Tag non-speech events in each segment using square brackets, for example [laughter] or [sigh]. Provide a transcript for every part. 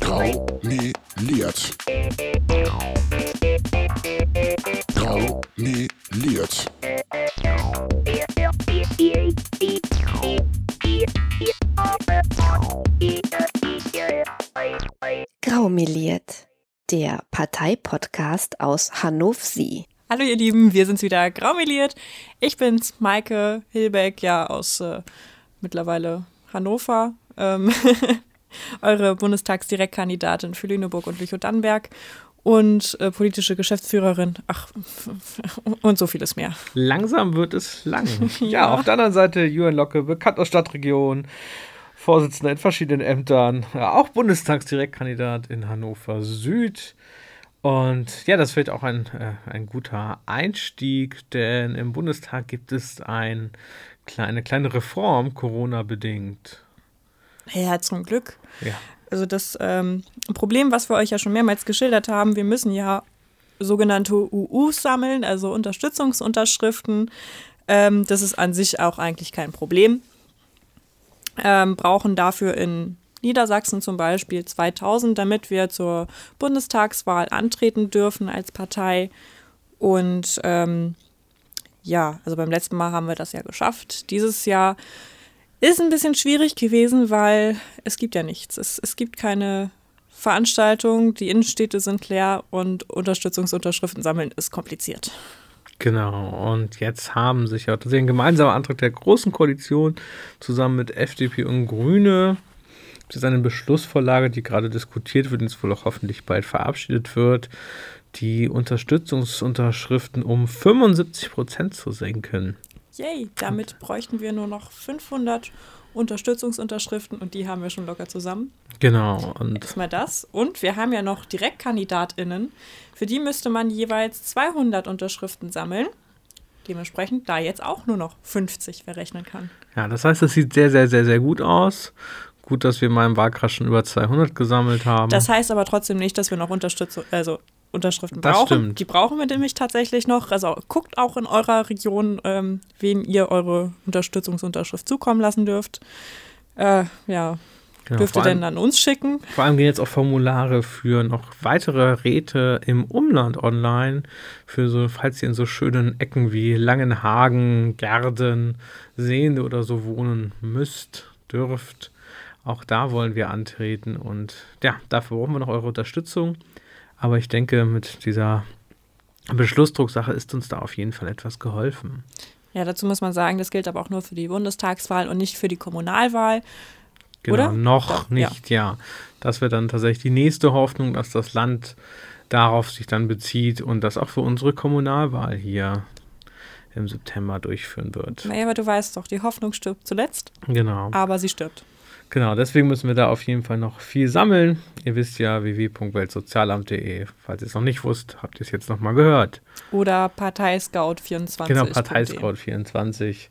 Graumeliert. Graumeliert. Graumeliert, der Parteipodcast aus Hannover. Hallo ihr Lieben, wir sind's wieder, Graumeliert. Ich bin's, Maike Hilbeck, ja aus äh, mittlerweile Hannover. Ähm [laughs] eure Bundestagsdirektkandidatin für Lüneburg und Lüchow-Dannenberg und äh, politische Geschäftsführerin. Ach, [laughs] und so vieles mehr. Langsam wird es lang. [laughs] ja. ja, auf der anderen Seite Julian Locke, bekannt aus Stadtregion, Vorsitzender in verschiedenen Ämtern, ja, auch Bundestagsdirektkandidat in Hannover Süd. Und ja, das wird auch ein, äh, ein guter Einstieg, denn im Bundestag gibt es ein, eine kleine Reform, Corona-bedingt. Ja, zum Glück. Ja. Also das ähm, Problem, was wir euch ja schon mehrmals geschildert haben, wir müssen ja sogenannte UUs sammeln, also Unterstützungsunterschriften. Ähm, das ist an sich auch eigentlich kein Problem. Ähm, brauchen dafür in Niedersachsen zum Beispiel 2000, damit wir zur Bundestagswahl antreten dürfen als Partei. Und ähm, ja, also beim letzten Mal haben wir das ja geschafft. Dieses Jahr ist ein bisschen schwierig gewesen, weil es gibt ja nichts. Es, es gibt keine Veranstaltung, die Innenstädte sind leer und Unterstützungsunterschriften sammeln ist kompliziert. Genau, und jetzt haben sich ja tatsächlich ein gemeinsamer Antrag der Großen Koalition zusammen mit FDP und Grüne das ist eine Beschlussvorlage, die gerade diskutiert wird und jetzt wohl auch hoffentlich bald verabschiedet wird, die Unterstützungsunterschriften um 75 Prozent zu senken. Yay, damit bräuchten wir nur noch 500 Unterstützungsunterschriften und die haben wir schon locker zusammen. Genau. Und Erstmal das. Und wir haben ja noch DirektkandidatInnen. Für die müsste man jeweils 200 Unterschriften sammeln. Dementsprechend da jetzt auch nur noch 50 verrechnen kann. Ja, das heißt, es sieht sehr, sehr, sehr, sehr gut aus. Gut, dass wir mal im Wahlkreis schon über 200 gesammelt haben. Das heißt aber trotzdem nicht, dass wir noch Unterstützung, also Unterschriften das brauchen. Stimmt. Die brauchen wir nämlich tatsächlich noch. Also guckt auch in eurer Region, ähm, wen ihr eure Unterstützungsunterschrift zukommen lassen dürft. Äh, ja, genau, dürft ihr denn an uns schicken? Vor allem gehen jetzt auch Formulare für noch weitere Räte im Umland online. Für so, falls ihr in so schönen Ecken wie Langenhagen, Gerden, Sehende oder so wohnen müsst, dürft. Auch da wollen wir antreten und ja, dafür brauchen wir noch eure Unterstützung. Aber ich denke, mit dieser Beschlussdrucksache ist uns da auf jeden Fall etwas geholfen. Ja, dazu muss man sagen, das gilt aber auch nur für die Bundestagswahl und nicht für die Kommunalwahl. Genau, oder? noch Doch, nicht, ja. ja. Das wäre dann tatsächlich die nächste Hoffnung, dass das Land darauf sich dann bezieht und das auch für unsere Kommunalwahl hier im September durchführen wird. Naja, aber du weißt doch, die Hoffnung stirbt zuletzt. Genau. Aber sie stirbt. Genau, deswegen müssen wir da auf jeden Fall noch viel sammeln. Ihr wisst ja www.weltsozialamt.de. Falls ihr es noch nicht wusst, habt ihr es jetzt nochmal gehört. Oder Parteiscout24. Genau, Parteiscout24.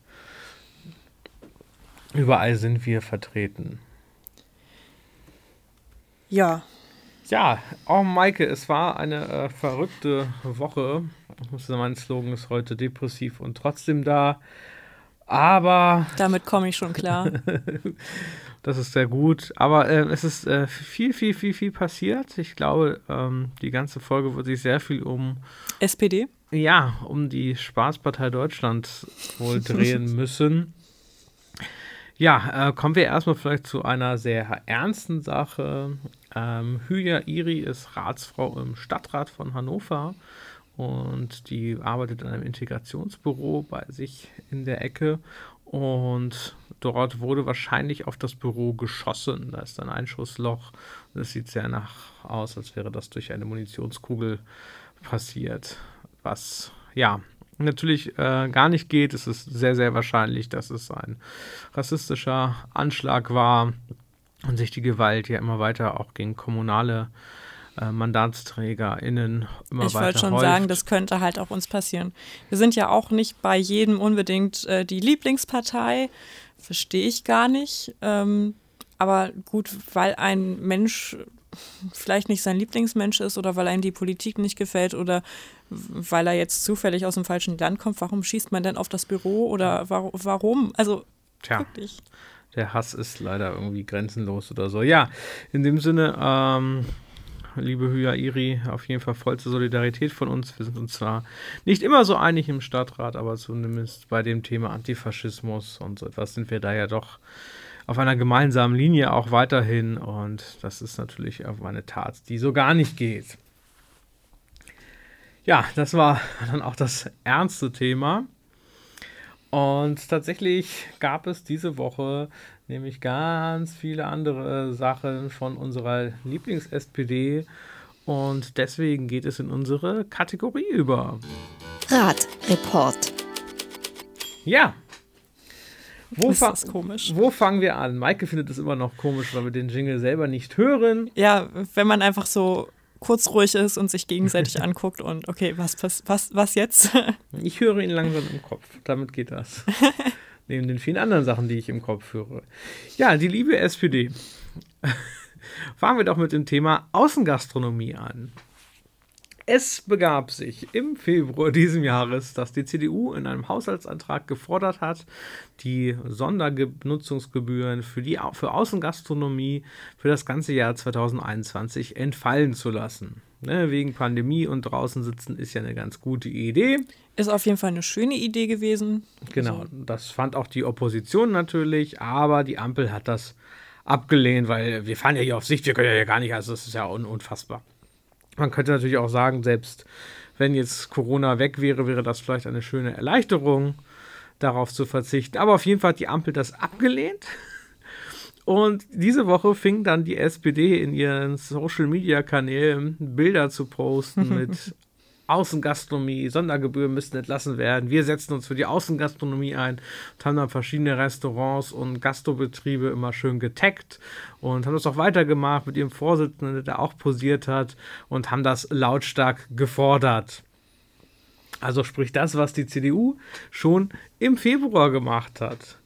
Überall sind wir vertreten. Ja. Ja, oh Maike, es war eine äh, verrückte Woche. Ich muss sagen, mein Slogan ist heute depressiv und trotzdem da. Aber. Damit komme ich schon klar. [laughs] Das ist sehr gut. Aber äh, es ist äh, viel, viel, viel, viel passiert. Ich glaube, ähm, die ganze Folge wird sich sehr viel um SPD. Ja, um die Spaßpartei Deutschland wohl [laughs] drehen müssen. Ja, äh, kommen wir erstmal vielleicht zu einer sehr ernsten Sache. Ähm, Hülya Iri ist Ratsfrau im Stadtrat von Hannover und die arbeitet in einem Integrationsbüro bei sich in der Ecke und dort wurde wahrscheinlich auf das Büro geschossen. Da ist ein Einschussloch. Das sieht sehr nach aus, als wäre das durch eine Munitionskugel passiert. Was ja natürlich äh, gar nicht geht. Es ist sehr, sehr wahrscheinlich, dass es ein rassistischer Anschlag war und sich die Gewalt ja immer weiter auch gegen kommunale äh, MandatsträgerInnen immer ich weiter wollte schon häuft. sagen, das könnte halt auch uns passieren. Wir sind ja auch nicht bei jedem unbedingt äh, die Lieblingspartei. Verstehe ich gar nicht. Ähm, aber gut, weil ein Mensch vielleicht nicht sein Lieblingsmensch ist oder weil einem die Politik nicht gefällt oder weil er jetzt zufällig aus dem falschen Land kommt, warum schießt man denn auf das Büro oder warum? Also Tja. wirklich. der Hass ist leider irgendwie grenzenlos oder so. Ja, in dem Sinne, ähm, liebe Hya Iri, auf jeden Fall vollste Solidarität von uns. Wir sind uns zwar nicht immer so einig im Stadtrat, aber zumindest bei dem Thema Antifaschismus und so etwas sind wir da ja doch auf einer gemeinsamen Linie auch weiterhin. Und das ist natürlich auch eine Tat, die so gar nicht geht. Ja, das war dann auch das ernste Thema. Und tatsächlich gab es diese Woche nämlich ganz viele andere Sachen von unserer Lieblings-SPD. Und deswegen geht es in unsere Kategorie über. Radreport. Ja. Wo, ist das komisch. wo fangen wir an? Maike findet es immer noch komisch, weil wir den Jingle selber nicht hören. Ja, wenn man einfach so kurz ruhig ist und sich gegenseitig [laughs] anguckt und okay, was, was, was, was jetzt? Ich höre ihn langsam im Kopf. Damit geht das. [laughs] Neben den vielen anderen Sachen, die ich im Kopf höre. Ja, die liebe SPD. [laughs] Fangen wir doch mit dem Thema Außengastronomie an. Es begab sich im Februar diesen Jahres, dass die CDU in einem Haushaltsantrag gefordert hat, die Sondernutzungsgebühren für die für Außengastronomie für das ganze Jahr 2021 entfallen zu lassen. Ne, wegen Pandemie und draußen sitzen ist ja eine ganz gute Idee. Ist auf jeden Fall eine schöne Idee gewesen. Genau, das fand auch die Opposition natürlich, aber die Ampel hat das abgelehnt, weil wir fahren ja hier auf Sicht, wir können ja gar nicht, also das ist ja un unfassbar. Man könnte natürlich auch sagen, selbst wenn jetzt Corona weg wäre, wäre das vielleicht eine schöne Erleichterung, darauf zu verzichten. Aber auf jeden Fall hat die Ampel das abgelehnt. Und diese Woche fing dann die SPD in ihren Social-Media-Kanälen Bilder zu posten [laughs] mit Außengastronomie, Sondergebühren müssten entlassen werden. Wir setzen uns für die Außengastronomie ein und haben dann verschiedene Restaurants und Gastrobetriebe immer schön getaggt und haben das auch weitergemacht mit ihrem Vorsitzenden, der auch posiert hat und haben das lautstark gefordert. Also sprich das, was die CDU schon im Februar gemacht hat.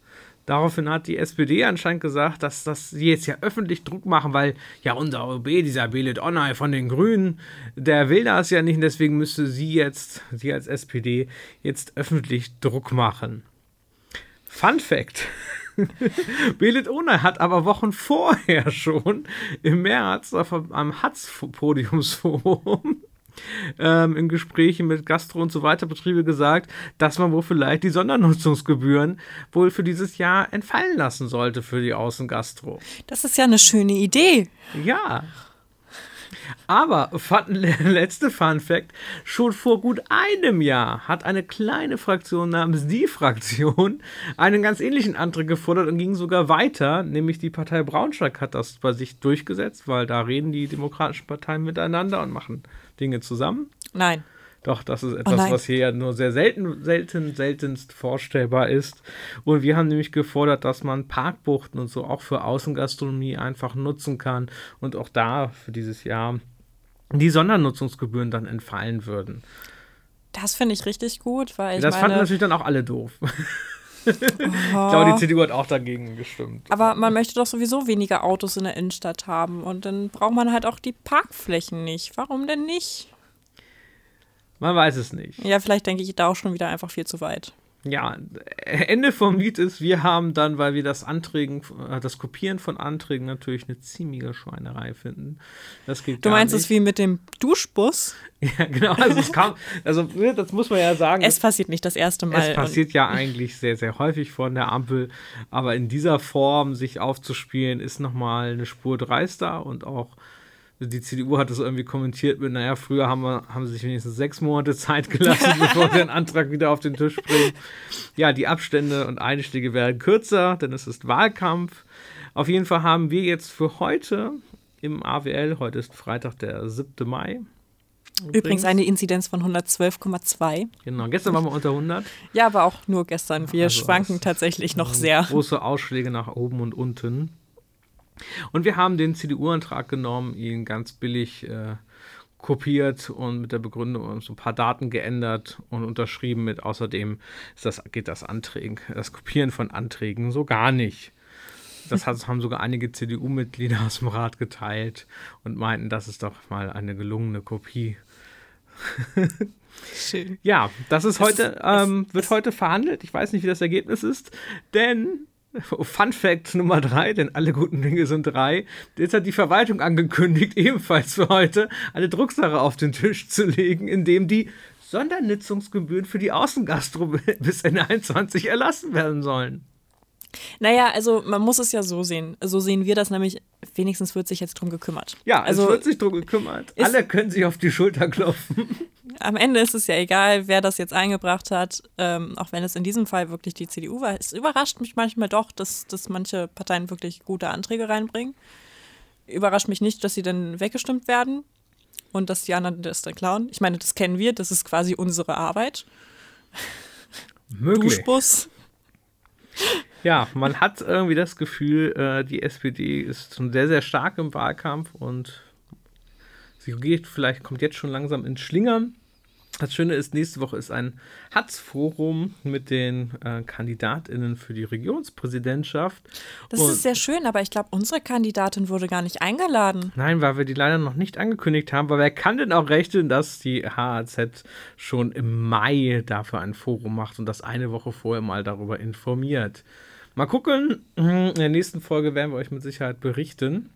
Daraufhin hat die SPD anscheinend gesagt, dass, dass sie jetzt ja öffentlich Druck machen, weil ja unser OB, dieser Belit Onay von den Grünen, der will das ja nicht und deswegen müsste sie jetzt, sie als SPD, jetzt öffentlich Druck machen. Fun Fact. [laughs] Belit Onay hat aber Wochen vorher schon im März auf einem Hatz-Podiumsforum ähm, in Gesprächen mit Gastro und so weiter Betriebe gesagt, dass man wohl vielleicht die Sondernutzungsgebühren wohl für dieses Jahr entfallen lassen sollte für die Außengastro. Das ist ja eine schöne Idee. Ja. Aber fun, [laughs] letzte Fun Fact: Schon vor gut einem Jahr hat eine kleine Fraktion namens die Fraktion einen ganz ähnlichen Antrag gefordert und ging sogar weiter. Nämlich die Partei Braunschweig hat das bei sich durchgesetzt, weil da reden die demokratischen Parteien miteinander und machen Dinge zusammen. Nein. Doch, das ist etwas, oh was hier ja nur sehr selten, selten, seltenst vorstellbar ist. Und wir haben nämlich gefordert, dass man Parkbuchten und so auch für Außengastronomie einfach nutzen kann und auch da für dieses Jahr die Sondernutzungsgebühren dann entfallen würden. Das finde ich richtig gut, weil ich Das meine, fanden natürlich dann auch alle doof. [laughs] ich glaube, die CDU hat auch dagegen gestimmt. Aber man möchte doch sowieso weniger Autos in der Innenstadt haben und dann braucht man halt auch die Parkflächen nicht. Warum denn nicht? Man weiß es nicht. Ja, vielleicht denke ich da auch schon wieder einfach viel zu weit. Ja, Ende vom Lied ist, wir haben dann, weil wir das Anträgen, äh, das Kopieren von Anträgen natürlich eine ziemliche Schweinerei finden. Das geht Du meinst es wie mit dem Duschbus? [laughs] Ja, genau. Also es kam, also ne, das muss man ja sagen. Es passiert nicht das erste Mal. Es passiert ja [laughs] eigentlich sehr, sehr häufig von der Ampel, aber in dieser Form sich aufzuspielen, ist nochmal eine Spur dreister und auch die CDU hat es irgendwie kommentiert mit, naja, früher haben, wir, haben sie sich wenigstens sechs Monate Zeit gelassen, [laughs] bevor sie den Antrag wieder auf den Tisch bringen. Ja, die Abstände und Einstiege werden kürzer, denn es ist Wahlkampf. Auf jeden Fall haben wir jetzt für heute im AWL, heute ist Freitag, der 7. Mai. Übrigens eine Inzidenz von 112,2. Genau, gestern waren wir unter 100. Ja, aber auch nur gestern. Wir Also schwanken tatsächlich noch sehr. Große Ausschläge nach oben und unten. Und wir haben den CDU-Antrag genommen, ihn ganz billig äh, kopiert und mit der Begründung so ein paar Daten geändert und unterschrieben mit außerdem das, geht das Anträgen, das Kopieren von Anträgen so gar nicht. Das haben sogar einige CDU-Mitglieder aus dem Rat geteilt und meinten, das ist doch mal eine gelungene Kopie. Schön. Ja, das ist Es- heute, es- ähm, wird es- heute verhandelt. Ich weiß nicht, wie das Ergebnis ist, denn [laughs] Fun Fact Nummer drei, denn alle guten Dinge sind drei. Jetzt hat die Verwaltung angekündigt, [laughs] ebenfalls für heute eine Drucksache auf den Tisch zu legen, in dem die Sondernutzungsgebühren für die Außengastro [laughs] bis Ende 21 erlassen werden sollen. Naja, also man muss es ja so sehen. So sehen wir das nämlich. Wenigstens wird sich jetzt drum gekümmert. Ja, also es wird sich drum gekümmert. Alle können sich auf die Schulter klopfen. [laughs] Am Ende ist es ja egal, wer das jetzt eingebracht hat, ähm, auch wenn es in diesem Fall wirklich die CDU war. Es überrascht mich manchmal doch, dass, dass manche Parteien wirklich gute Anträge reinbringen. Überrascht mich nicht, dass sie dann weggestimmt werden und dass die anderen das dann klauen. Ich meine, das kennen wir, das ist quasi unsere Arbeit. Möglich. Duschbus. Ja, man hat irgendwie das Gefühl, äh, die SPD ist schon sehr, sehr stark im Wahlkampf und sie geht, vielleicht kommt jetzt schon langsam ins Schlingern. Das Schöne ist, nächste Woche ist ein Hatz-Forum mit den äh, KandidatInnen für die Regionspräsidentschaft. Das Und- ist sehr schön, aber ich glaube, unsere Kandidatin wurde gar nicht eingeladen. Nein, weil wir die leider noch nicht angekündigt haben, weil wer kann denn auch rechnen, dass die HAZ schon im Mai dafür ein Forum macht und das eine Woche vorher mal darüber informiert. Mal gucken, in der nächsten Folge werden wir euch mit Sicherheit berichten.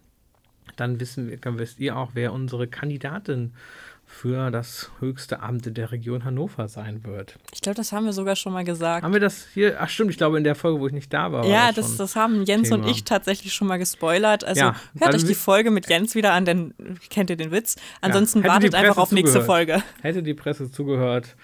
Dann wissen wir, dann wisst ihr auch, wer unsere Kandidatin für das höchste Amt der Region Hannover sein wird. Ich glaube, das haben wir sogar schon mal gesagt. Haben wir das hier? Ach stimmt, ich glaube in der Folge, wo ich nicht da war. war ja, das das, schon. das haben Jens und Thema. ich tatsächlich schon mal gespoilert. Also Ja, hört euch die Folge mit Jens wieder an, denn kennt ihr den Witz. Ansonsten die wartet einfach auf nächste zugehört. Folge. Hätte die Presse zugehört,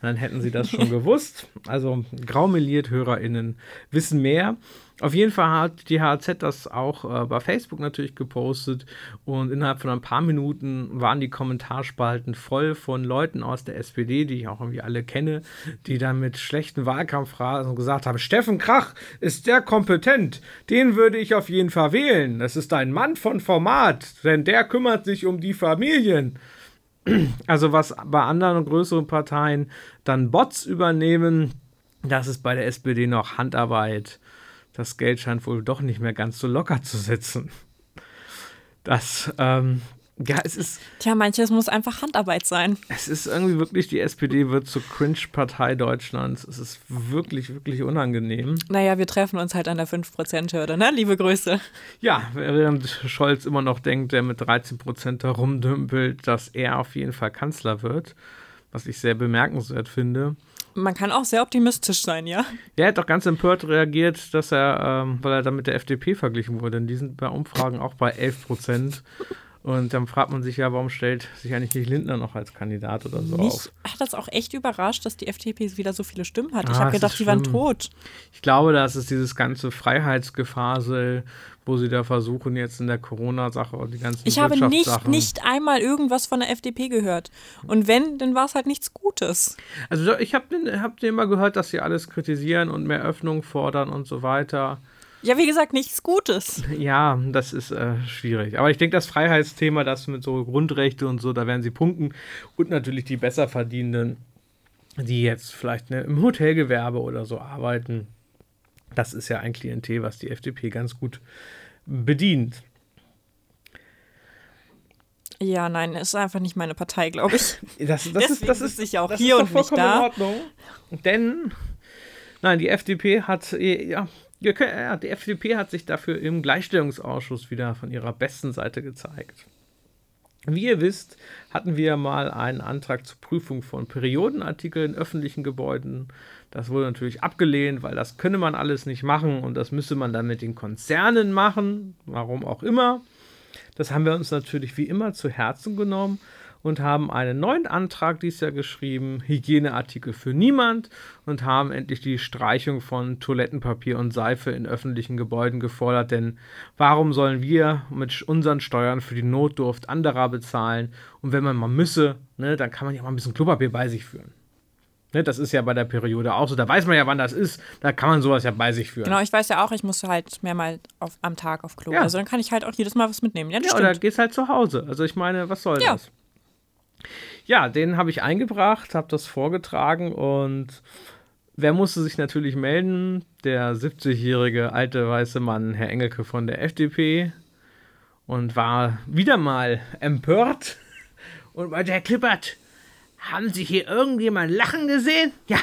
dann hätten sie das schon [laughs] gewusst. Also graumeliert HörerInnen wissen mehr. Auf jeden Fall hat die HZ das auch äh, bei Facebook natürlich gepostet und innerhalb von ein paar Minuten waren die Kommentarspalten voll von Leuten aus der SPD, die ich auch irgendwie alle kenne, die dann mit schlechten Wahlkampfphrasen gesagt haben, Steffen Krach ist sehr kompetent, den würde ich auf jeden Fall wählen. Das ist ein Mann von Format, denn der kümmert sich um die Familien. Also was bei anderen größeren Parteien dann Bots übernehmen, das ist bei der SPD noch Handarbeit. Das Geld scheint wohl doch nicht mehr ganz so locker zu sitzen. Das, ähm, ja, es ist, Tja, manches muss einfach Handarbeit sein. es ist irgendwie wirklich, die SPD wird zur Cringe-Partei Deutschlands. Es ist wirklich, wirklich unangenehm. Naja, wir treffen uns halt an der 5%-Hürde, ne? Liebe Grüße. Ja, während Scholz immer noch denkt, der mit 13 Prozent da rumdümpelt, dass er auf jeden Fall Kanzler wird, was ich sehr bemerkenswert finde. Man kann auch sehr optimistisch sein, ja? Er hat doch ganz empört reagiert, dass er, ähm, weil er dann mit der FDP verglichen wurde. Denn die sind bei Umfragen auch bei 11 Prozent. Und dann fragt man sich ja, warum stellt sich eigentlich nicht Lindner noch als Kandidat oder so Mich auf? hat das auch echt überrascht, dass die FDP wieder so viele Stimmen hat. Ich Ah, habe es gedacht, die waren tot. Ich glaube, das ist dieses ganze Freiheitsgefasel, wo sie da versuchen, jetzt in der Corona-Sache und die ganzen Ich habe nicht, nicht einmal irgendwas von der FDP gehört. Und wenn, dann war es halt nichts Gutes. Also ich habe hab immer gehört, dass sie alles kritisieren und mehr Öffnung fordern und so weiter. Ja, wie gesagt, nichts Gutes. Ja, das ist äh, schwierig. Aber ich denke, das Freiheitsthema, das mit so Grundrechte und so, da werden sie punkten. Und natürlich die Besserverdienenden, die jetzt vielleicht ne, im Hotelgewerbe oder so arbeiten. Das ist ja ein Klientel, was die FDP ganz gut bedient. Ja, nein, ist einfach nicht meine Partei, glaube ich. [laughs] Das, das ist, das ist, ich ja auch das hier ist und nicht da. in Ordnung. Denn, nein, die FDP hat, äh, ja, ja, die FDP hat sich dafür im Gleichstellungsausschuss wieder von ihrer besten Seite gezeigt. Wie ihr wisst, hatten wir mal einen Antrag zur Prüfung von Periodenartikeln in öffentlichen Gebäuden. Das wurde natürlich abgelehnt, weil das könne man alles nicht machen und das müsse man dann mit den Konzernen machen, warum auch immer. Das haben wir uns natürlich wie immer zu Herzen genommen und haben einen neuen Antrag dieses Jahr geschrieben, Hygieneartikel für niemand und haben endlich die Streichung von Toilettenpapier und Seife in öffentlichen Gebäuden gefordert, denn warum sollen wir mit unseren Steuern für die Notdurft anderer bezahlen und wenn man mal müsse, ne, dann kann man ja mal ein bisschen Klopapier bei sich führen. Ne, das ist ja bei der Periode auch so, da weiß man ja, wann das ist, da kann man sowas ja bei sich führen. Genau, ich weiß ja auch, ich muss halt mehrmal auf, am Tag auf Klo. Ja. Also dann kann ich halt auch jedes Mal was mitnehmen. Ja, Ja, oder gehst halt zu Hause. Also ich meine, was soll Ja. das? Ja, den habe ich eingebracht, habe das vorgetragen und wer musste sich natürlich melden? Der 70-jährige alte weiße Mann, Herr Engelke von der FDP und war wieder mal empört [laughs] und meinte, Herr Klippert, haben Sie hier irgendjemand lachen gesehen? Ja,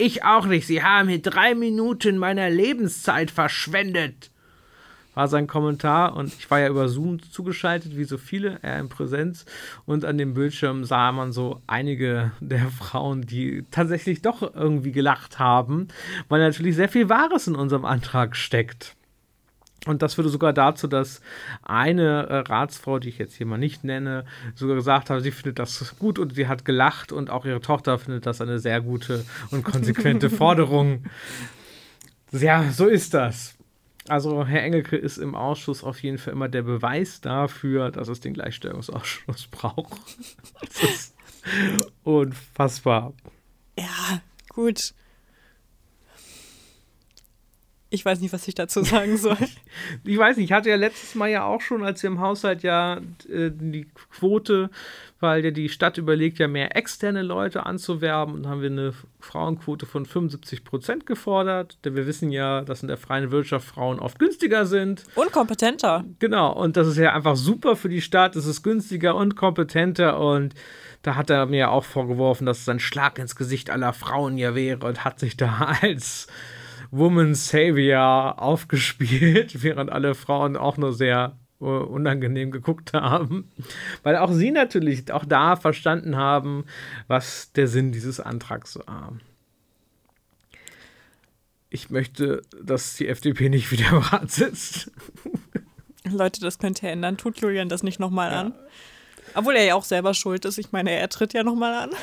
Ich auch nicht. Sie haben hier drei Minuten meiner Lebenszeit verschwendet. War sein Kommentar und ich war ja über Zoom zugeschaltet, wie so viele, er in Präsenz. Und an dem Bildschirm sah man so einige der Frauen, die tatsächlich doch irgendwie gelacht haben, weil natürlich sehr viel Wahres in unserem Antrag steckt. Und das führte sogar dazu, dass eine äh, Ratsfrau, die ich jetzt hier mal nicht nenne, sogar gesagt hat, sie findet das gut und sie hat gelacht und auch ihre Tochter findet das eine sehr gute und konsequente [laughs] Forderung. Ja, so ist das. Also Herr Engelke ist im Ausschuss auf jeden Fall immer der Beweis dafür, dass es den Gleichstellungsausschuss [laughs] braucht. Das ist [laughs] unfassbar. Ja, gut. Ich weiß nicht, was ich dazu sagen soll. [laughs] ich weiß nicht, ich hatte ja letztes Mal ja auch schon, als wir im Haushalt ja äh, die Quote, weil ja die Stadt überlegt, ja mehr externe Leute anzuwerben und haben wir eine Frauenquote von 75 Prozent gefordert. Denn wir wissen ja, dass in der freien Wirtschaft Frauen oft günstiger sind. Und kompetenter. Genau, und das ist ja einfach super für die Stadt. Es ist günstiger und kompetenter und da hat er mir auch vorgeworfen, dass es ein Schlag ins Gesicht aller Frauen ja wäre und hat sich da [laughs] als Woman Savior aufgespielt, [laughs] während alle Frauen auch nur sehr uh, unangenehm geguckt haben, weil auch sie natürlich auch da verstanden haben, was der Sinn dieses Antrags war. Ich möchte, dass die FDP nicht [laughs] wieder im Rat sitzt. Leute, das könnte ja ändern. Tut Julian das nicht nochmal ja. an? Obwohl er ja auch selber schuld ist. Ich meine, er tritt ja nochmal an. [laughs]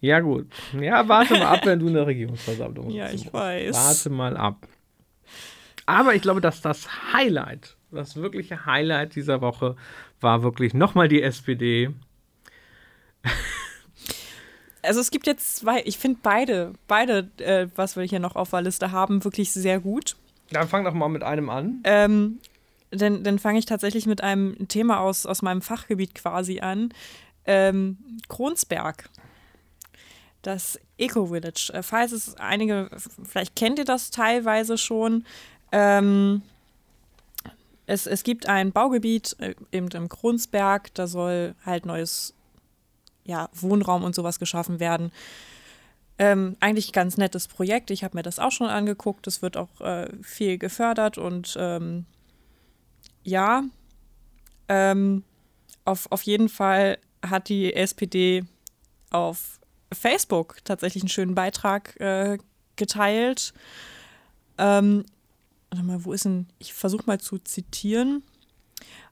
Ja, gut. Ja, warte mal ab, wenn du in der Regierungsversammlung Ja, ich weiß. Warte mal ab. Aber ich glaube, dass das Highlight, das wirkliche Highlight dieser Woche war wirklich nochmal die SPD. [laughs] Also es gibt jetzt zwei, ich finde beide, beide, äh, was wir hier noch auf der Liste haben, wirklich sehr gut. Dann fang doch mal mit einem an. Ähm, dann, dann fange ich tatsächlich mit einem Thema aus, aus meinem Fachgebiet quasi an. Ähm, Kronsberg. Das Eco-Village. Äh, falls es einige, vielleicht kennt ihr das teilweise schon. Ähm, es, es gibt ein Baugebiet äh, eben im Kronsberg, da soll halt neues ja, Wohnraum und sowas geschaffen werden. Ähm, eigentlich ganz nettes Projekt. Ich habe mir das auch schon angeguckt. Es wird auch äh, viel gefördert und ähm, ja, ähm, auf, auf jeden Fall hat die SPD auf Facebook tatsächlich einen schönen Beitrag äh, geteilt. Ähm, warte mal, wo ist denn? Ich versuche mal zu zitieren.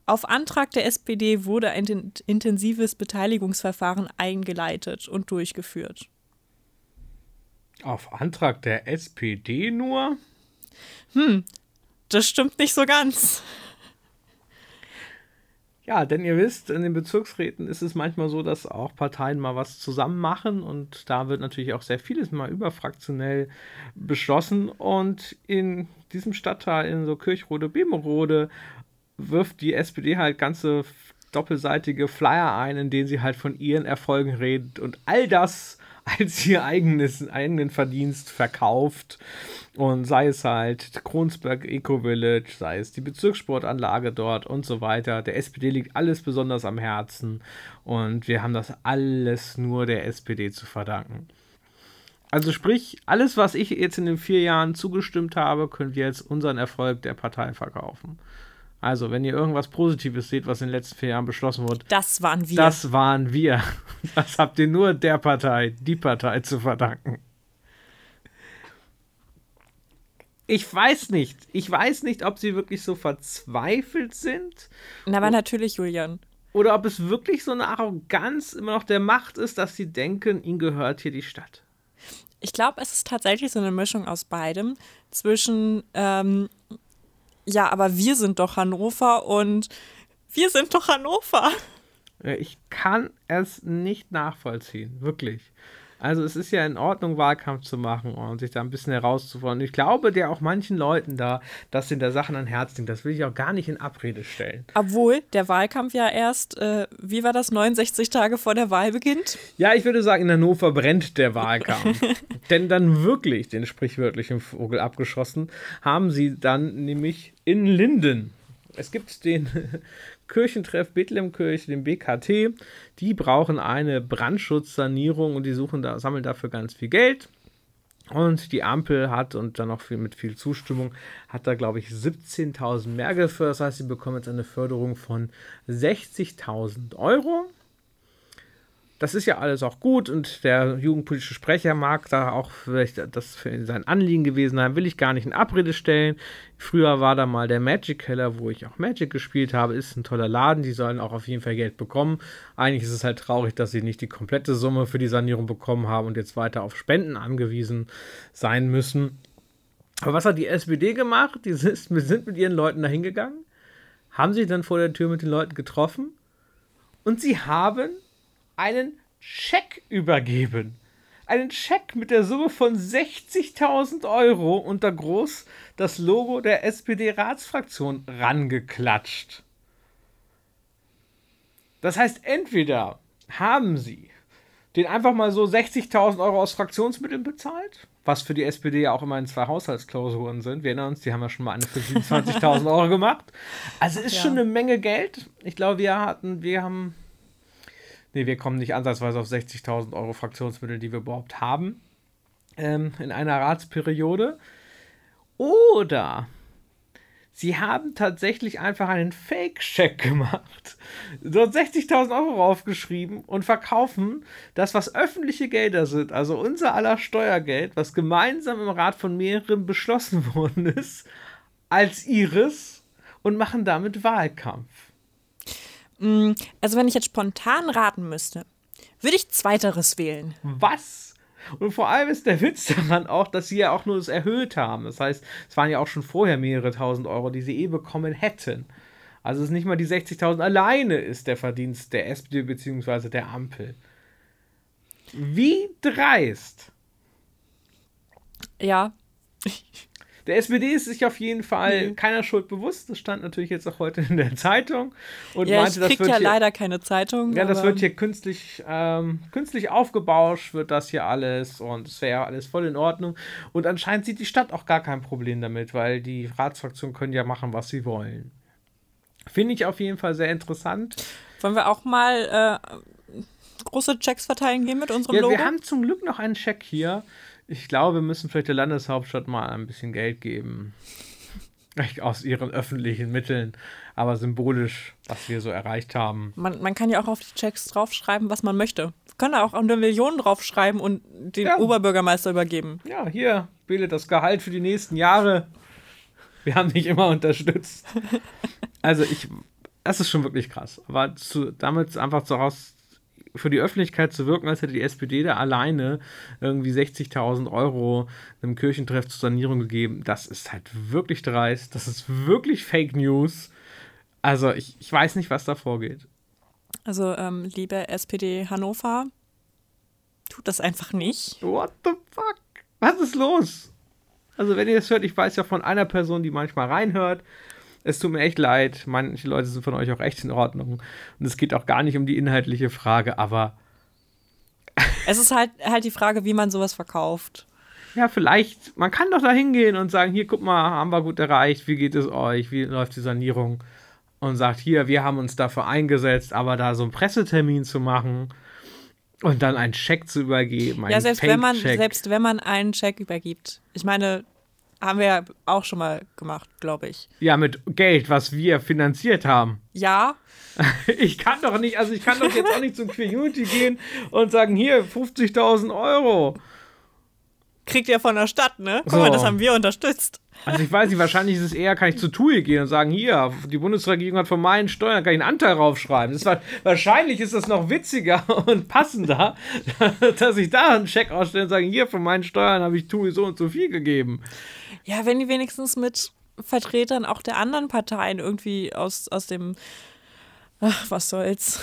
Auf Antrag der SPD wurde ein intensives Beteiligungsverfahren eingeleitet und durchgeführt. Auf Antrag der SPD nur? Hm, das stimmt nicht so ganz. Ja, denn ihr wisst, in den Bezirksräten ist es manchmal so, dass auch Parteien mal was zusammen machen und da wird natürlich auch sehr vieles mal überfraktionell beschlossen. Und in diesem Stadtteil, in so Kirchrode, Bemerode, wirft die SPD halt ganze doppelseitige Flyer ein, in denen sie halt von ihren Erfolgen redet. Und all das als ihr eigenes, eigenen Verdienst verkauft. Und sei es halt Kronsberg Eco Village, sei es die Bezirkssportanlage dort und so weiter. Der SPD liegt alles besonders am Herzen und wir haben das alles nur der SPD zu verdanken. Also sprich, alles, was ich jetzt in den vier Jahren zugestimmt habe, können wir jetzt unseren Erfolg der Partei verkaufen. Also, wenn ihr irgendwas Positives seht, was in den letzten vier Jahren beschlossen wurde, das waren wir. Das waren wir. [laughs] Das habt ihr nur der Partei, die Partei zu verdanken. Ich weiß nicht. Ich weiß nicht, ob sie wirklich so verzweifelt sind. Na, aber natürlich, Julian. Oder ob es wirklich so eine Arroganz immer noch der Macht ist, dass sie denken, ihnen gehört hier die Stadt. Ich glaube, es ist tatsächlich so eine Mischung aus beidem. Zwischen, ähm, ja, aber wir sind doch Hannover und wir sind doch Hannover. Ich kann es nicht nachvollziehen, wirklich. Also es ist ja in Ordnung, Wahlkampf zu machen und sich da ein bisschen herauszufordern. Ich glaube der auch manchen Leuten da, dass in der Sachen an Herz liegt. Das will ich auch gar nicht in Abrede stellen. Obwohl der Wahlkampf ja erst, äh, wie war das, 69 Tage vor der Wahl beginnt? Ja, ich würde sagen, in Hannover brennt der Wahlkampf. [laughs] Denn dann wirklich den sprichwörtlichen Vogel abgeschossen haben sie dann nämlich in Linden. Es gibt den [laughs] Kirchentreff Bethlehemkirche, dem BKT, die brauchen eine Brandschutzsanierung und die suchen da, sammeln dafür ganz viel Geld. Und die Ampel hat, und dann auch viel, mit viel Zustimmung, hat da, glaube ich, 17.000 mehr gefördert. Das heißt, sie bekommen jetzt eine Förderung von 60.000 Euro das ist ja alles auch gut und der jugendpolitische Sprecher mag da auch vielleicht das für sein Anliegen gewesen sein, will ich gar nicht in Abrede stellen. Früher war da mal der Magic Keller, wo ich auch Magic gespielt habe, ist ein toller Laden, die sollen auch auf jeden Fall Geld bekommen. Eigentlich ist es halt traurig, dass sie nicht die komplette Summe für die Sanierung bekommen haben und jetzt weiter auf Spenden angewiesen sein müssen. Aber was hat die SPD gemacht? Die sind mit ihren Leuten dahin gegangen, haben sich dann vor der Tür mit den Leuten getroffen und sie haben einen Scheck übergeben. Einen Scheck mit der Summe von 60.000 Euro da groß das Logo der SPD-Ratsfraktion rangeklatscht. Das heißt, entweder haben sie den einfach mal so 60.000 Euro aus Fraktionsmitteln bezahlt, was für die SPD ja auch immerhin zwei Haushaltsklausuren sind. Wir erinnern uns, die haben ja schon mal eine für 27.000 Euro gemacht. Also ist ja. schon eine Menge Geld. Ich glaube, wir hatten, wir haben nee, wir kommen nicht ansatzweise auf 60.000 Euro Fraktionsmittel, die wir überhaupt haben ähm, in einer Ratsperiode. Oder sie haben tatsächlich einfach einen Fake-Check gemacht, dort 60.000 Euro raufgeschrieben und verkaufen das, was öffentliche Gelder sind, also unser aller Steuergeld, was gemeinsam im Rat von mehreren beschlossen [laughs] worden ist, als ihres und machen damit Wahlkampf. Mm, also wenn ich jetzt spontan raten müsste, würde ich zweiteres wählen. Was? Und vor allem ist der Witz daran auch, dass sie ja auch nur das erhöht haben. Das heißt, es waren ja auch schon vorher mehrere tausend Euro, die sie eh bekommen hätten. Also es ist nicht mal die 60.000 alleine ist der Verdienst der SPD bzw. der Ampel. Wie dreist. Ja. Der SPD ist sich auf jeden Fall nee. keiner Schuld bewusst. Das stand natürlich jetzt auch heute in der Zeitung. Und ja, meinte, ich krieg das wird ja hier, leider keine Zeitung. Ja, das wird hier künstlich, ähm, künstlich aufgebauscht, wird das hier alles. Und es wäre ja alles voll in Ordnung. Und anscheinend sieht die Stadt auch gar kein Problem damit, weil die Ratsfraktionen können ja machen, was sie wollen. Finde ich auf jeden Fall sehr interessant. Wollen wir auch mal äh, große Checks verteilen gehen mit unserem ja, Logo? Wir haben zum Glück noch einen Check hier. Ich glaube, wir müssen vielleicht der Landeshauptstadt mal ein bisschen Geld geben. Aus ihren öffentlichen Mitteln, aber symbolisch, was wir so erreicht haben. Man, man kann ja auch auf die Checks draufschreiben, was man möchte. Wir können auch eine Million draufschreiben und den ja. Oberbürgermeister übergeben. Ja, hier, wähle das Gehalt für die nächsten Jahre. Wir haben dich immer unterstützt. [laughs] Also ich, das ist schon wirklich krass. Aber zu, damit einfach daraus für die Öffentlichkeit zu wirken, als hätte die SPD da alleine irgendwie 60.000 Euro einem Kirchentreff zur Sanierung gegeben, das ist halt wirklich dreist. Das ist wirklich Fake News. Also ich, ich weiß nicht, was da vorgeht. Also, ähm, liebe SPD Hannover, tut das einfach nicht. What the fuck? Was ist los? Also, wenn ihr das hört, ich weiß ja von einer Person, die manchmal reinhört es tut mir echt leid. Manche Leute sind von euch auch echt in Ordnung. Und es geht auch gar nicht um die inhaltliche Frage, aber. [laughs] es ist halt, halt die Frage, wie man sowas verkauft. Ja, vielleicht, man kann doch da hingehen und sagen: Hier, guck mal, haben wir gut erreicht, wie geht es euch, wie läuft die Sanierung? Und sagt: Hier, wir haben uns dafür eingesetzt, aber da so einen Pressetermin zu machen und dann einen Scheck zu übergeben. Ja, selbst wenn, man, selbst wenn man einen Scheck übergibt. Ich meine, haben wir ja auch schon mal gemacht, glaube ich. Ja, mit Geld, was wir finanziert haben. Ja. [laughs] Ich kann doch nicht, also ich kann doch jetzt auch nicht zum Community gehen und sagen, hier, 50.000 Euro. Kriegt ihr von der Stadt, ne? Guck so. mal, das haben wir unterstützt. Also ich weiß nicht, wahrscheinlich ist es eher, kann ich zu TUI gehen und sagen, hier, die Bundesregierung hat von meinen Steuern, kann ich einen Anteil raufschreiben. Das war, wahrscheinlich ist das noch witziger [laughs] und passender, [laughs] dass ich da einen Scheck ausstelle und sage, hier, von meinen Steuern habe ich TUI so und so viel gegeben. Ja, wenn die wenigstens mit Vertretern auch der anderen Parteien irgendwie aus, aus dem, ach, was soll's.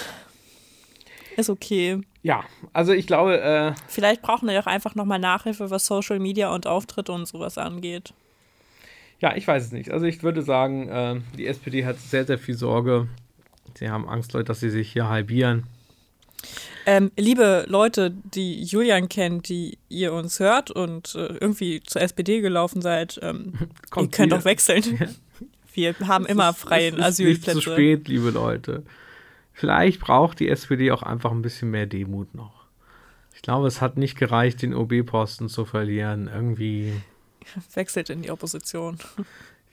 Ist okay. Ja, also ich glaube. Äh, Vielleicht brauchen wir auch einfach nochmal Nachhilfe, was Social Media und Auftritte und sowas angeht. Ja, ich weiß es nicht. Also ich würde sagen, äh, die SPD hat sehr, sehr viel Sorge. Sie haben Angst, Leute, dass sie sich hier halbieren. Ähm, liebe Leute, die Julian kennt, die ihr uns hört und äh, irgendwie zur SPD gelaufen seid, ähm, [laughs] ihr könnt auch wechseln. [laughs] Wir haben immer freien Asylplätze. Es ist nicht zu spät, liebe Leute. Vielleicht braucht die SPD auch einfach ein bisschen mehr Demut noch. Ich glaube, es hat nicht gereicht, den OB-Posten zu verlieren. Irgendwie. [laughs] Wechselt in die Opposition. [laughs]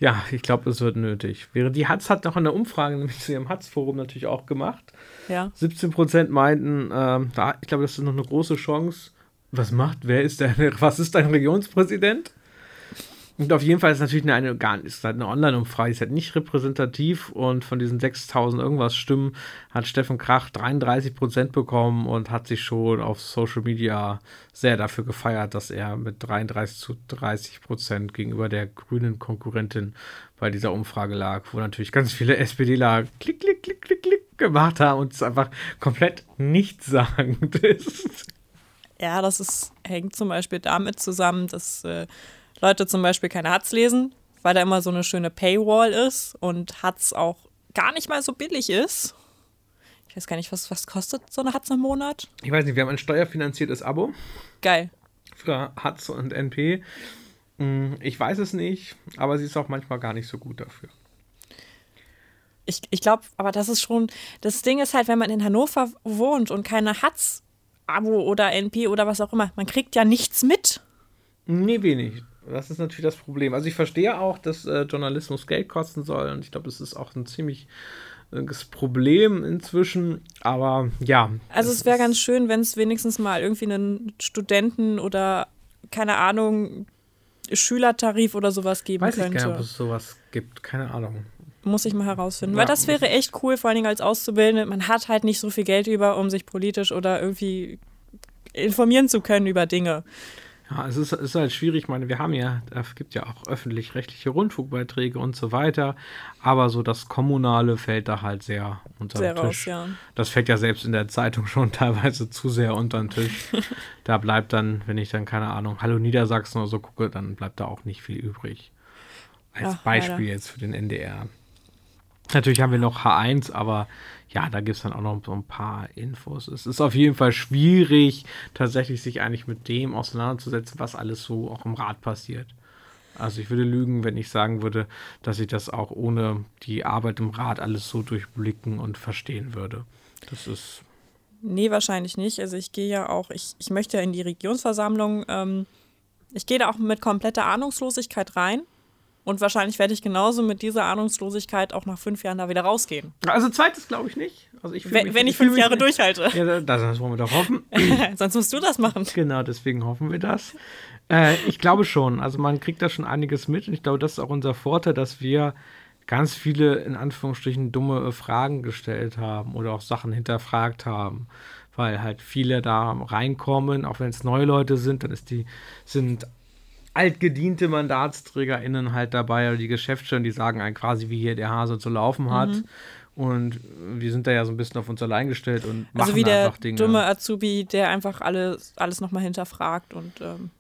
Ja, ich glaube, es wird nötig. Während die Hatz hat noch eine Umfrage nämlich zu ihrem Hatz-Forum natürlich auch gemacht. Ja. 17 Prozent meinten, ähm, da, ich glaube, das ist noch eine große Chance. Was macht, wer ist der, [laughs] was ist dein Regionspräsident? Und auf jeden Fall ist natürlich eine, eine, halt eine Online-Umfrage, ist halt nicht repräsentativ und von diesen 6000 irgendwas Stimmen hat Steffen Krach 33 Prozent bekommen und hat sich schon auf Social Media sehr dafür gefeiert, dass er mit 33 zu 30 Prozent gegenüber der grünen Konkurrentin bei dieser Umfrage lag, wo natürlich ganz viele SPDler klick, klick, klick, klick, klick gemacht haben und es einfach komplett nichtssagend [laughs] ist. Ja, das ist, hängt zum Beispiel damit zusammen, dass äh, Leute zum Beispiel keine Hatz lesen, weil da immer so eine schöne Paywall ist und Hatz auch gar nicht mal so billig ist. Ich weiß gar nicht, was, was kostet so eine Hatz im Monat? Ich weiß nicht, wir haben ein steuerfinanziertes Abo. Geil. Für Hatz und NP. Hm, ich weiß es nicht, aber sie ist auch manchmal gar nicht so gut dafür. Ich, ich glaube, aber das ist schon, das Ding ist halt, wenn man in Hannover wohnt und keine Hatz-Abo oder NP oder was auch immer, man kriegt ja nichts mit. Nee, wenig. Das ist natürlich das Problem. Also ich verstehe auch, dass äh, Journalismus Geld kosten soll und ich glaube, das ist auch ein ziemlich äh, das Problem inzwischen, aber ja. Also es wäre ganz schön, wenn es wenigstens mal irgendwie einen Studenten oder keine Ahnung Schülertarif oder sowas geben Weiß könnte. Ich gar nicht, ob es sowas gibt, keine Ahnung. Muss ich mal herausfinden. Ja. Weil das wäre echt cool, vor allen Dingen als Auszubildende. Man hat halt nicht so viel Geld über, um sich politisch oder irgendwie informieren zu können über Dinge. Ja, es ist, ist halt schwierig. Ich meine, wir haben ja, es gibt ja auch öffentlich-rechtliche Rundfunkbeiträge und so weiter. Aber so das Kommunale fällt da halt sehr unter Sehr den raus, Tisch. ja. Das fällt ja selbst in der Zeitung [laughs] schon teilweise zu sehr unter den Tisch. [laughs] da bleibt dann, wenn ich dann, keine Ahnung, Hallo Niedersachsen oder so gucke, dann bleibt da auch nicht viel übrig. Als Ja, Beispiel leider. jetzt für den NDR. Natürlich haben wir noch H1, aber ja, da gibt es dann auch noch so ein paar Infos. Es ist auf jeden Fall schwierig, tatsächlich sich eigentlich mit dem auseinanderzusetzen, was alles so auch im Rat passiert. Also ich würde lügen, wenn ich sagen würde, dass ich das auch ohne die Arbeit im Rat alles so durchblicken und verstehen würde. Das ist Nee, wahrscheinlich nicht. Also ich gehe ja auch, ich, ich möchte ja in die Regionsversammlung, ähm, ich gehe da auch mit kompletter Ahnungslosigkeit rein. Und wahrscheinlich werde ich genauso mit dieser Ahnungslosigkeit auch nach fünf Jahren da wieder rausgehen. Also zweites glaube ich nicht. Also ich Wenn, mich- wenn ich fühl fünf Jahre durchhalte. Ja, das, wollen wir doch hoffen. [laughs] [laughs] Sonst musst du das machen. Genau, deswegen hoffen wir das. Äh, ich glaube schon. Also man kriegt da schon einiges mit und ich glaube, das ist auch unser Vorteil, dass wir ganz viele in Anführungsstrichen dumme Fragen gestellt haben oder auch Sachen hinterfragt haben. Weil halt viele da reinkommen, auch wenn es neue Leute sind, dann ist die, sind altgediente MandatsträgerInnen halt dabei oder die Geschäftsstellen, die sagen einem quasi, wie hier der Hase zu laufen hat. Und wir sind da ja so ein bisschen auf uns allein gestellt und machen Also wie der einfach Dinge. dumme Azubi, der einfach alles, alles nochmal hinterfragt. Und ähm,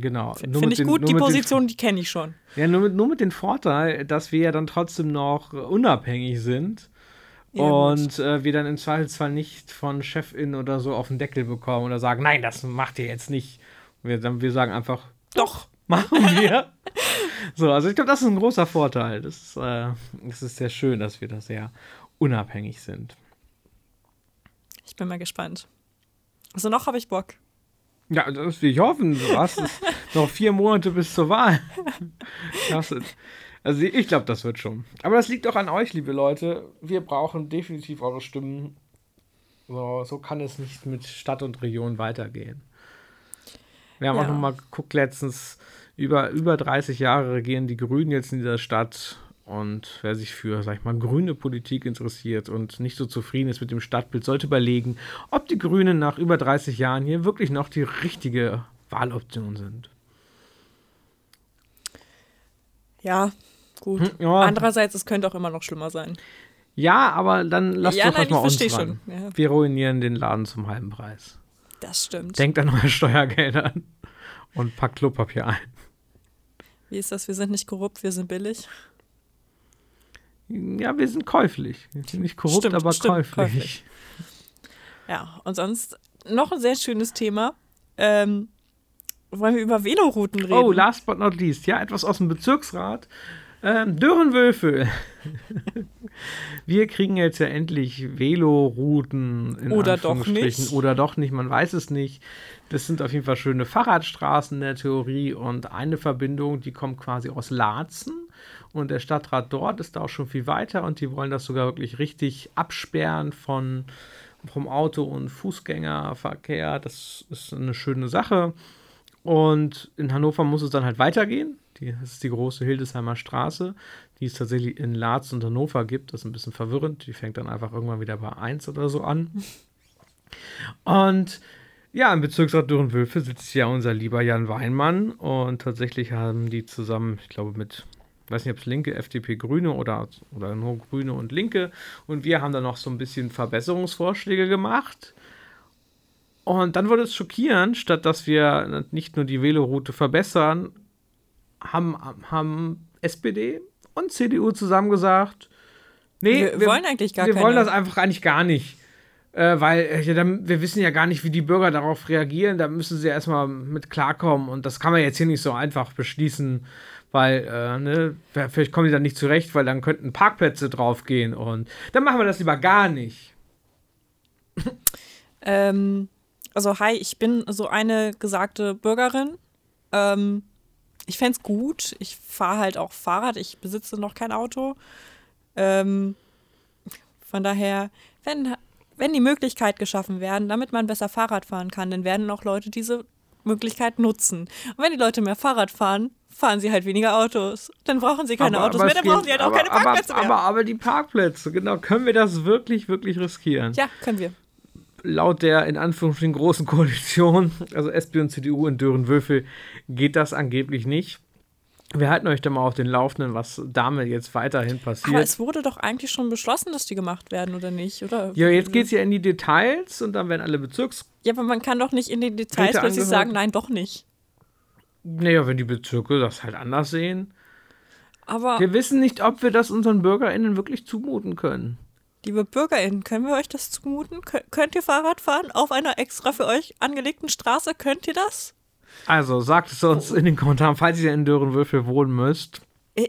Genau. Finde ich den- gut, die mit den- Position, die kenne ich schon. Ja, nur mit, nur mit dem Vorteil, dass wir ja dann trotzdem noch unabhängig sind Ja, und äh, wir dann im Zweifelsfall nicht von Chefin oder so auf den Deckel bekommen oder sagen, nein, das macht ihr jetzt nicht. Wir, dann, wir sagen einfach, doch, [laughs] machen wir. so, also ich glaube, das ist ein großer Vorteil. Das ist, äh, das ist sehr schön, dass wir da sehr unabhängig sind. Ich bin mal gespannt. Also noch habe ich Bock. Ja, das will ich hoffen. Du hast es noch vier Monate bis zur Wahl. Das also ich glaube, das wird schon. Aber das liegt auch an euch, liebe Leute. Wir brauchen definitiv eure Stimmen. So, so kann es nicht mit Stadt und Region weitergehen. Wir haben Ja. auch nochmal geguckt letztens, über, über 30 Jahre regieren die Grünen jetzt in dieser Stadt. Und wer sich für, sag ich mal, grüne Politik interessiert und nicht so zufrieden ist mit dem Stadtbild, sollte überlegen, ob die Grünen nach über 30 Jahren hier wirklich noch die richtige Wahloption sind. Ja, gut. Hm, ja. Andererseits, es könnte auch immer noch schlimmer sein. Ja, aber dann lasst Ja, doch nein, erst mal uns versteh ran. schon, ja. Wir ruinieren den Laden zum halben Preis. Das stimmt. Denkt an eure Steuergelder [laughs] und packt Klopapier ein. Wie ist das? Wir sind nicht korrupt, wir sind billig. Ja, wir sind käuflich. Wir sind nicht korrupt, Stimmt, aber stimmt, käuflich. käuflich. Ja, und sonst noch ein sehr schönes Thema. Ähm, wollen wir über Velorouten reden? Oh, last but not least, ja, etwas aus dem Bezirksrat. Ähm, Dürrenwölfe. Wir kriegen jetzt ja endlich Velorouten in Oder doch nicht. Oder doch nicht, man weiß es nicht. Das sind auf jeden Fall schöne Fahrradstraßen in der Theorie und eine Verbindung, die kommt quasi aus Laatzen und der Stadtrat dort ist da auch schon viel weiter und die wollen das sogar wirklich richtig absperren von vom Auto- und Fußgängerverkehr. Das ist eine schöne Sache. Und in Hannover muss es dann halt weitergehen. Die, das ist die große Hildesheimer Straße, die es tatsächlich in Laz und Hannover gibt. Das ist ein bisschen verwirrend. Die fängt dann einfach irgendwann wieder bei 1 oder so an. Und ja, im Bezirksrat Dürrenwölfe sitzt ja unser lieber Jan Weinmann. Und tatsächlich haben die zusammen, ich glaube, mit ich weiß nicht, ob es Linke, FDP, Grüne oder, oder nur Grüne und Linke. Und wir haben da noch so ein bisschen Verbesserungsvorschläge gemacht. Und dann wurde es schockierend, statt dass wir nicht nur die Veloroute verbessern, haben, haben SPD und CDU zusammen gesagt, nee, wir, wir wollen eigentlich gar Wir keine. wollen das einfach eigentlich gar nicht. Äh, weil äh, ja, dann, wir wissen ja gar nicht, wie die Bürger darauf reagieren. Da müssen sie erstmal mit klarkommen. Und das kann man jetzt hier nicht so einfach beschließen, weil, äh, ne, vielleicht kommen die dann nicht zurecht, weil dann könnten Parkplätze draufgehen. Und dann machen wir das lieber gar nicht. [laughs] ähm, also, hi, ich bin so eine gesagte Bürgerin. Ähm, ich fände es gut. Ich fahre halt auch Fahrrad. Ich besitze noch kein Auto. Ähm, von daher, wenn, wenn die Möglichkeit geschaffen werden, damit man besser Fahrrad fahren kann, dann werden auch Leute diese Möglichkeit nutzen. Und wenn die Leute mehr Fahrrad fahren, fahren sie halt weniger Autos. Dann brauchen sie keine aber, Autos aber mehr, dann brauchen sie halt auch aber, keine Parkplätze aber, mehr. Aber, aber die Parkplätze, genau. Können wir das wirklich, wirklich riskieren? Ja, können wir. Laut der in Anführungsstrichen großen Koalition, also SPD und CDU in Dürrenwürfel, geht das angeblich nicht. Wir halten euch da mal auf den Laufenden, was damit jetzt weiterhin passiert. Aber es wurde doch eigentlich schon beschlossen, dass die gemacht werden, oder nicht? Oder? Ja, jetzt geht es ja in die Details und dann werden alle Bezirks. Ja, aber man kann doch nicht in den Details Räte plötzlich sagen, nein, doch nicht. Naja, wenn die Bezirke das halt anders sehen. Aber, Wir wissen nicht, ob wir das unseren BürgerInnen wirklich zumuten können. Liebe BürgerInnen, können wir euch das zumuten? Kö könnt ihr Fahrrad fahren auf einer extra für euch angelegten Straße? Könnt ihr das? Also sagt es uns in den Kommentaren, falls ihr in Dürrenwürfel wohnen müsst.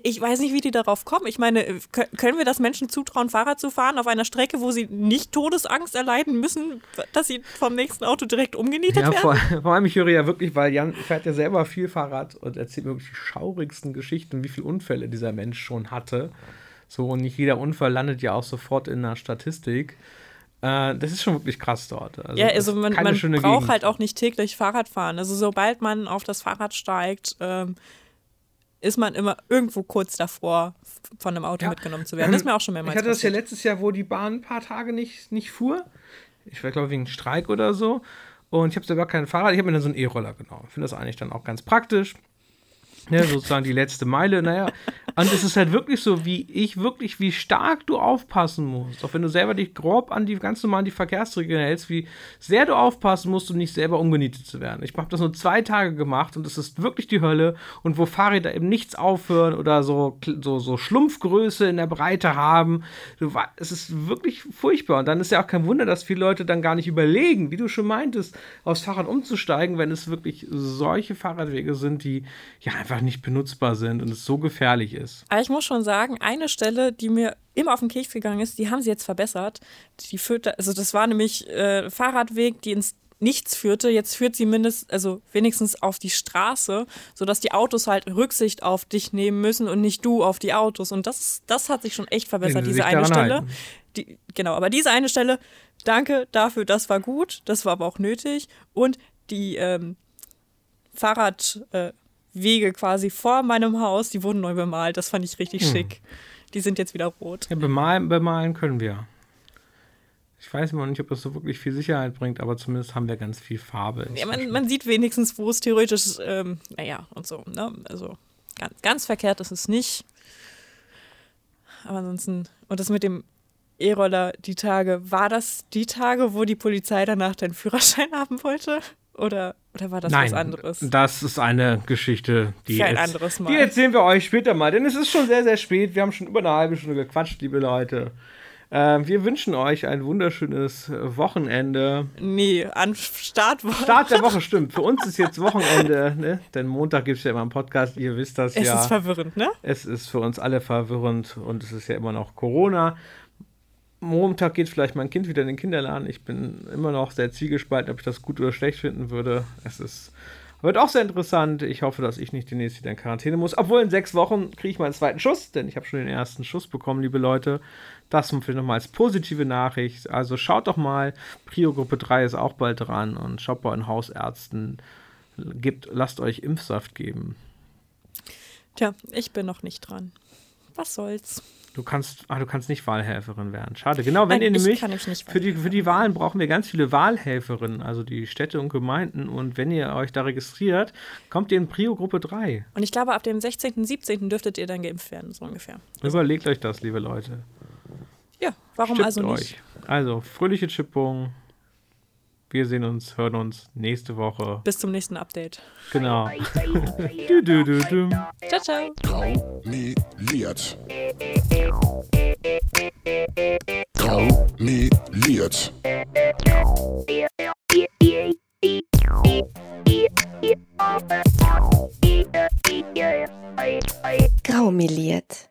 Ich weiß nicht, wie die darauf kommen. Ich meine, kö- können wir das Menschen zutrauen, Fahrrad zu fahren auf einer Strecke, wo sie nicht Todesangst erleiden müssen, dass sie vom nächsten Auto direkt umgenietet Ja, werden? vor, [laughs] vor allem, ich höre ja wirklich, weil Jan fährt ja selber viel Fahrrad und erzählt mir wirklich die schaurigsten Geschichten, wie viele Unfälle dieser Mensch schon hatte. So, und nicht jeder Unfall landet ja auch sofort in einer Statistik. Äh, das ist schon wirklich krass dort. Also, ja, also ist man, man braucht Gegend. halt auch nicht täglich Fahrrad fahren. Also sobald man auf das Fahrrad steigt, ähm, ist man immer irgendwo kurz davor, von einem Auto Ja. mitgenommen zu werden. Das ist mir auch schon mehrmals Ich hatte das ja passiert. letztes Jahr, wo die Bahn ein paar Tage nicht, nicht fuhr. Ich war, glaube wegen Streik oder so. Und ich habe selber kein Fahrrad. Ich habe mir dann so einen E-Roller genommen. Ich finde das eigentlich dann auch ganz praktisch. Ja, sozusagen die letzte Meile, naja. Und es ist halt wirklich so, wie ich wirklich, wie stark du aufpassen musst. Auch wenn du selber dich grob an die ganz normal an die Verkehrsregeln hältst, wie sehr du aufpassen musst, um nicht selber umgenietet zu werden. Ich habe das nur zwei Tage gemacht und es ist wirklich die Hölle. Und wo Fahrräder eben nichts aufhören oder so, so, so Schlumpfgröße in der Breite haben, es ist wirklich furchtbar. Und dann ist ja auch kein Wunder, dass viele Leute dann gar nicht überlegen, wie du schon meintest, aufs Fahrrad umzusteigen, wenn es wirklich solche Fahrradwege sind, die ja einfach nicht benutzbar sind und es so gefährlich ist. Aber ich muss schon sagen, eine Stelle, die mir immer auf den Keks gegangen ist, die haben sie jetzt verbessert. Die führte, also das war nämlich äh, Fahrradweg, die ins Nichts führte. Jetzt führt sie mindestens, also wenigstens auf die Straße, sodass die Autos halt Rücksicht auf dich nehmen müssen und nicht du auf die Autos. Und das, das hat sich schon echt verbessert, diese eine Stelle. Die, genau, aber diese eine Stelle, danke dafür, das war gut, das war aber auch nötig. Und die ähm, Fahrradwege äh, Wege quasi vor meinem Haus, die wurden neu bemalt. Das fand ich richtig Hm. schick. Die sind jetzt wieder rot. Ja, bemalen, bemalen können wir. Ich weiß immer nicht, ob das so wirklich viel Sicherheit bringt, aber zumindest haben wir ganz viel Farbe. Ja, man, man sieht wenigstens, wo es theoretisch, ähm, naja, und so. Ne? Also ganz, ganz verkehrt ist es nicht. Aber ansonsten, und das mit dem E-Roller, die Tage, war das die Tage, wo die Polizei danach deinen Führerschein [laughs] haben wollte? Oder, oder war das Nein, was anderes? das ist eine Geschichte, die, Für ein jetzt- anderes Mal. die erzählen wir euch später mal, denn es ist schon sehr, sehr spät. Wir haben schon über eine halbe Stunde gequatscht, liebe Leute. Äh, wir wünschen euch ein wunderschönes Wochenende. Nee, an Startwoche. Start der Woche, [laughs] stimmt. Für uns ist jetzt Wochenende, ne? denn Montag gibt es ja immer einen Podcast, ihr wisst das es ja. Es ist verwirrend, ne? Es ist für uns alle verwirrend und es ist ja immer noch Corona. Montag geht vielleicht mein Kind wieder in den Kinderladen. Ich bin immer noch sehr zwiegespalten, ob ich das gut oder schlecht finden würde. Es ist, wird auch sehr interessant. Ich hoffe, dass ich nicht demnächst wieder in Quarantäne muss. Obwohl in sechs Wochen kriege ich meinen zweiten Schuss, denn ich habe schon den ersten Schuss bekommen, liebe Leute. Das für nochmal als positive Nachricht. Also schaut doch mal. Prio-Gruppe 3 ist auch bald dran und schaut bei euren Hausärzten. Gebt, lasst euch Impfsaft geben. Tja, ich bin noch nicht dran. Was soll's? Du kannst, ah, du kannst nicht Wahlhelferin werden. Schade. Genau, wenn Nein, ihr ich nämlich kann ich nicht für die, für die Wahlen brauchen wir ganz viele Wahlhelferinnen, also die Städte und Gemeinden. Und wenn ihr euch da registriert, kommt ihr in Prio-Gruppe 3. Und ich glaube, ab dem 16., 17. dürftet ihr dann geimpft werden, so ungefähr. Überlegt euch das, liebe Leute. Ja, warum Chippt also nicht? euch. Also, fröhliche Chippung. Wir sehen uns, hören uns nächste Woche. Bis zum nächsten Update. Genau. du, du, du, du. Ciao, ciao. Graumeliert. Graumeliert. Graumeliert.